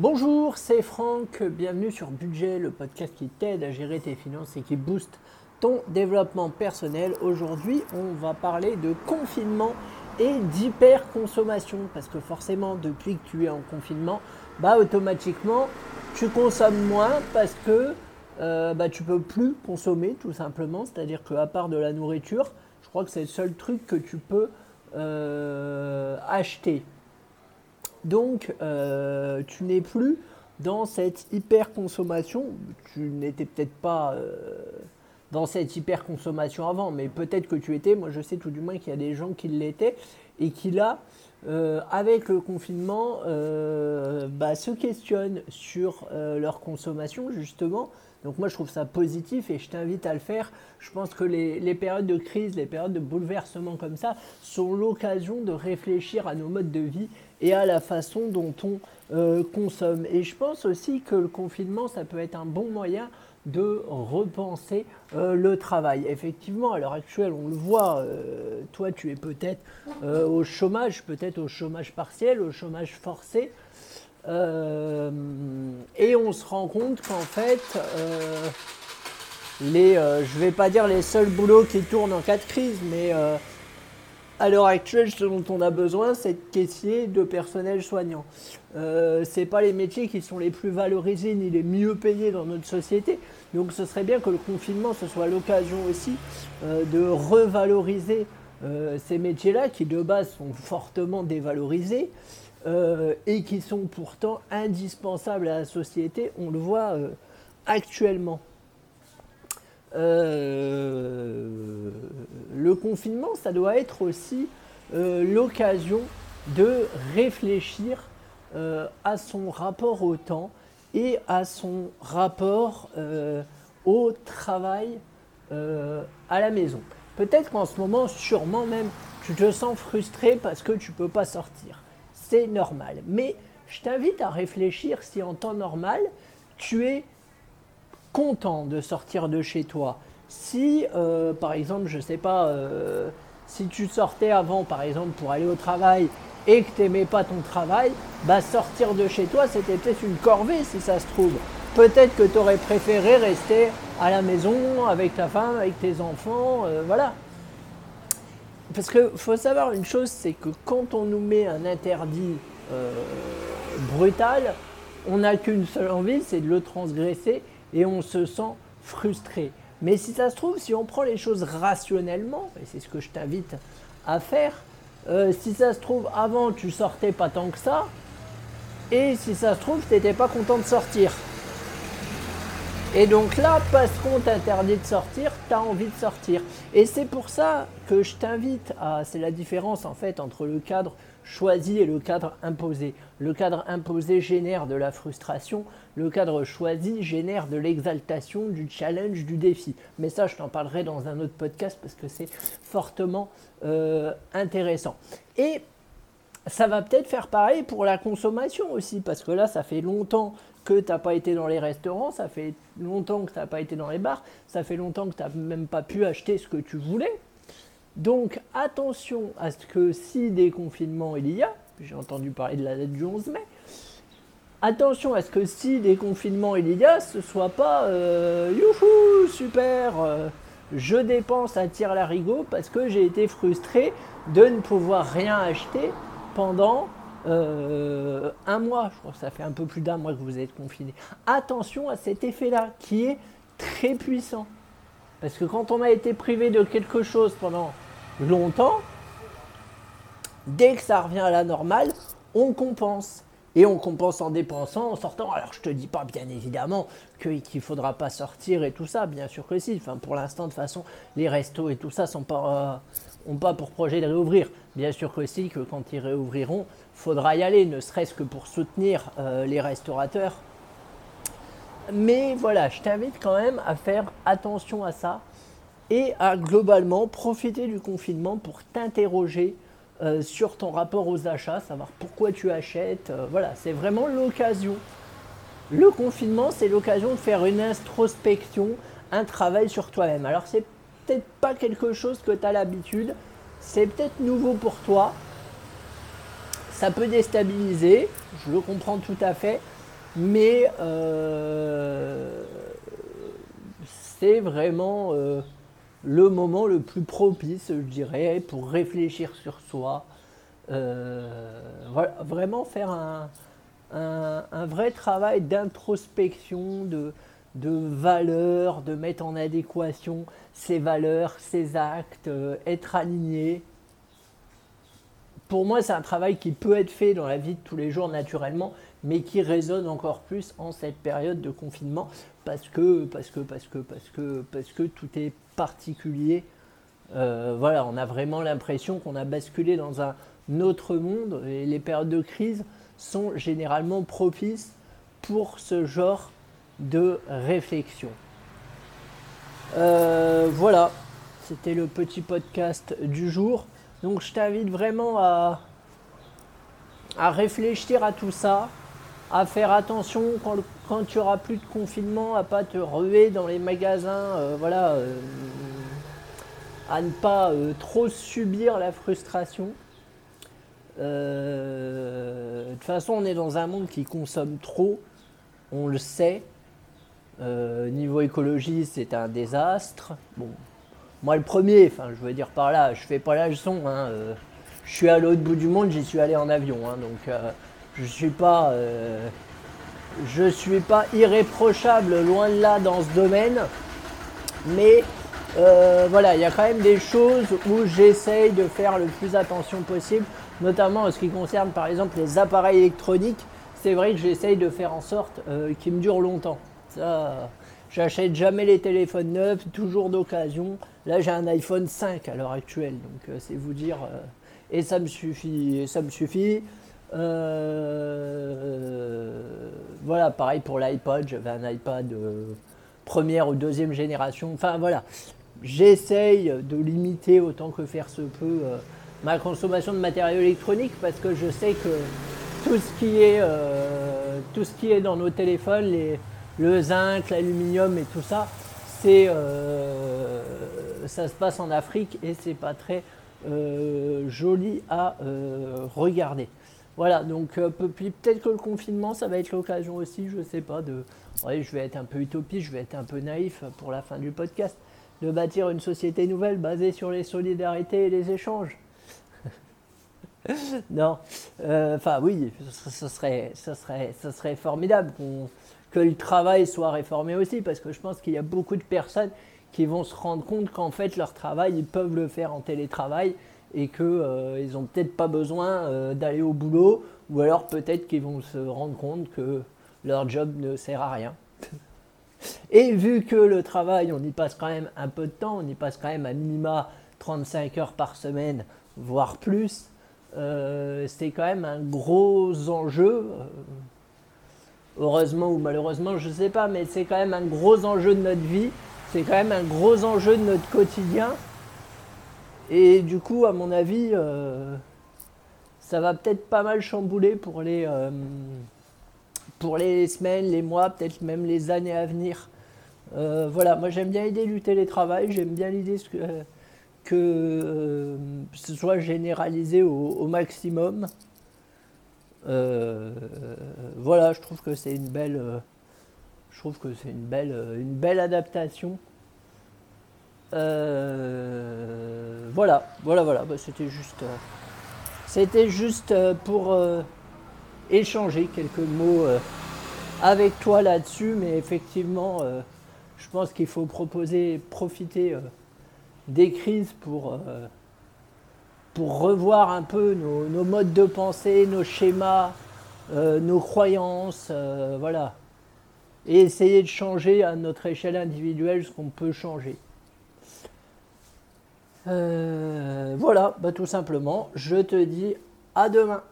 Bonjour, c'est Franck, bienvenue sur Budget, le podcast qui t'aide à gérer tes finances et qui booste ton développement personnel. Aujourd'hui, on va parler de confinement et d'hyperconsommation parce que forcément, depuis que tu es en confinement, bah automatiquement, tu consommes moins parce que euh, bah, tu peux plus consommer tout simplement. C'est-à-dire qu'à part de la nourriture, je crois que c'est le seul truc que tu peux euh, acheter. Donc, euh, tu n'es plus dans cette hyper consommation. Tu n'étais peut-être pas euh, dans cette hyper consommation avant, mais peut-être que tu étais. Moi, je sais tout du moins qu'il y a des gens qui l'étaient et qui là, euh, avec le confinement, bah, se questionnent sur leur consommation justement. Donc moi je trouve ça positif et je t'invite à le faire. Je pense que les, périodes de crise, les périodes de bouleversement comme ça sont l'occasion de réfléchir à nos modes de vie et à la façon dont on euh, consomme. Et je pense aussi que le confinement, ça peut être un bon moyen de repenser euh, le travail. Effectivement, à l'heure actuelle, on le voit, euh, toi tu es peut-être au chômage, peut-être au chômage partiel, au chômage forcé. et on se rend compte qu'en fait, les, je ne vais pas dire les seuls boulots qui tournent en cas de crise, mais à l'heure actuelle, ce dont on a besoin, c'est de caissier, de personnel soignant. Euh, ce pas les métiers qui sont les plus valorisés ni les mieux payés dans notre société. Donc ce serait bien que le confinement, ce soit l'occasion aussi euh, de revaloriser euh, ces métiers-là qui de base sont fortement dévalorisés euh, et qui sont pourtant indispensables à la société. On le voit actuellement. Euh, le confinement, ça doit être aussi euh, l'occasion de réfléchir euh, à son rapport au temps et à son rapport au travail à la maison. Peut-être qu'en ce moment, sûrement même, tu te sens frustré parce que tu ne peux pas sortir. C'est normal. Mais je t'invite à réfléchir si en temps normal, tu es content de sortir de chez toi. Si, euh, par exemple, je sais pas, euh, si tu sortais avant, par exemple, pour aller au travail et que tu n'aimais pas ton travail, bah sortir de chez toi, c'était peut-être une corvée si ça se trouve. Peut-être que tu aurais préféré rester à la maison avec ta femme, avec tes enfants, euh, voilà. Parce qu'il faut savoir une chose, c'est que quand on nous met un interdit brutal, on n'a qu'une seule envie, c'est de le transgresser et on se sent frustré. Mais si ça se trouve, si on prend les choses rationnellement, et c'est ce que je t'invite à faire, euh, si ça se trouve, avant tu sortais pas tant que ça, et si ça se trouve, tu n'étais pas content de sortir. Et donc là, parce qu'on t'interdit de sortir, tu as envie de sortir. Et c'est pour ça que je t'invite à. C'est la différence en fait entre le cadre choisi et le cadre imposé. Le cadre imposé génère de la frustration, le cadre choisi génère de l'exaltation, du challenge, du défi. Mais ça, je t'en parlerai dans un autre podcast parce que c'est fortement euh, intéressant. Et ça va peut-être faire pareil pour la consommation aussi, parce que là, ça fait longtemps que tu n'as pas été dans les restaurants, ça fait longtemps que tu n'as pas été dans les bars, ça fait longtemps que tu n'as même pas pu acheter ce que tu voulais. Donc attention à ce que si des confinements il y a, j'ai entendu parler de la date du 11 mai, attention à ce que si des confinements il y a, ce soit pas euh, youhou, super, euh, je dépense à tir larigot parce que j'ai été frustré de ne pouvoir rien acheter pendant euh, un mois. Je crois que ça fait un peu plus d'un mois que vous êtes confiné. Attention à cet effet-là qui est très puissant. Parce que quand on a été privé de quelque chose pendant longtemps, dès que ça revient à la normale, on compense. Et on compense en dépensant, en sortant. Alors je te dis pas bien évidemment qu'il ne faudra pas sortir et tout ça, bien sûr que si. Pour l'instant, de toute façon, les restos et tout ça sont pas, euh, pour projet de réouvrir. Bien sûr que si, que quand ils réouvriront, faudra y aller, ne serait-ce que pour soutenir euh, les restaurateurs. Mais voilà, je t'invite quand même à faire attention à ça et à globalement profiter du confinement pour t'interroger euh, sur ton rapport aux achats, savoir pourquoi tu achètes. Euh, voilà, c'est vraiment l'occasion. Le confinement, c'est l'occasion de faire une introspection, un travail sur toi-même. Alors, c'est peut-être pas quelque chose que tu as l'habitude, c'est peut-être nouveau pour toi. Ça peut déstabiliser, je le comprends tout à fait, mais euh, c'est vraiment le moment le plus propice, je dirais, pour réfléchir sur soi. vraiment faire un, un, vrai travail d'introspection, de, de valeurs, de mettre en adéquation ses valeurs, ses actes, être aligné pour moi, c'est un travail qui peut être fait dans la vie de tous les jours naturellement, mais qui résonne encore plus en cette période de confinement parce que, parce que, parce que, parce que, parce que tout est particulier. Euh, voilà, on a vraiment l'impression qu'on a basculé dans un autre monde et les périodes de crise sont généralement propices pour ce genre de réflexion. Euh, voilà, c'était le petit podcast du jour. Donc je t'invite vraiment à, à réfléchir à tout ça, à faire attention quand, quand tu auras plus de confinement, à pas te ruer dans les magasins, euh, voilà, euh, à ne pas euh, trop subir la frustration. de toute façon, on est dans un monde qui consomme trop, on le sait. niveau écologie, c'est un désastre. Bon, moi, le premier, enfin, je veux dire par là, je fais pas la leçon. Hein, je suis à l'autre bout du monde, j'y suis allé en avion. Hein, donc, je suis pas, euh, je suis pas irréprochable, loin de là, dans ce domaine. Mais voilà, il y a quand même des choses où j'essaye de faire le plus attention possible, notamment en ce qui concerne, par exemple, les appareils électroniques. C'est vrai que j'essaye de faire en sorte qu'ils me durent longtemps. Ça, J'achète jamais les téléphones neufs, toujours d'occasion. Là, j'ai un iPhone 5 à l'heure actuelle, donc euh, c'est vous dire. Euh, et ça me suffit. Et ça me suffit. Euh, voilà, pareil pour l'iPod. J'avais un iPad première ou deuxième génération. Enfin voilà, j'essaye de limiter autant que faire se peut ma consommation de matériaux électroniques parce que je sais que tout ce qui est, dans nos téléphones, le zinc, l'aluminium et tout ça, c'est, euh, ça se passe en Afrique et c'est pas très euh, joli à euh, regarder. Voilà, donc peut-être que le confinement, ça va être l'occasion aussi, je sais pas, de. je vais être un peu utopiste, je vais être un peu naïf pour la fin du podcast, de bâtir une société nouvelle basée sur les solidarités et les échanges. non, enfin oui, ce serait, serait, serait formidable que le travail soit réformé aussi, parce que je pense qu'il y a beaucoup de personnes qui vont se rendre compte qu'en fait leur travail, ils peuvent le faire en télétravail et qu'ils euh, n'ont peut-être pas besoin euh, d'aller au boulot, ou alors peut-être qu'ils vont se rendre compte que leur job ne sert à rien. et vu que le travail, on y passe quand même un peu de temps, on y passe quand même à minima 35 heures par semaine, voire plus, euh, c'est quand même un gros enjeu heureusement ou malheureusement, je ne sais pas, mais c'est quand même un gros enjeu de notre vie, c'est quand même un gros enjeu de notre quotidien. Et du coup, à mon avis, euh, ça va peut-être pas mal chambouler pour les, euh, pour les semaines, les mois, peut-être même les années à venir. Euh, voilà, moi j'aime bien l'idée du télétravail, j'aime bien l'idée que, ce soit généralisé au maximum. Voilà, je trouve que c'est une belle, je trouve que c'est une belle, une belle adaptation. Voilà, voilà, voilà. Bah, c'était juste, c'était juste pour échanger quelques mots avec toi là-dessus, mais effectivement, je pense qu'il faut proposer, profiter des crises pour revoir un peu nos, modes de pensée, nos schémas, euh, nos croyances, euh, voilà. Et essayer de changer à notre échelle individuelle ce qu'on peut changer. Euh, voilà, bah, tout simplement, je te dis à demain.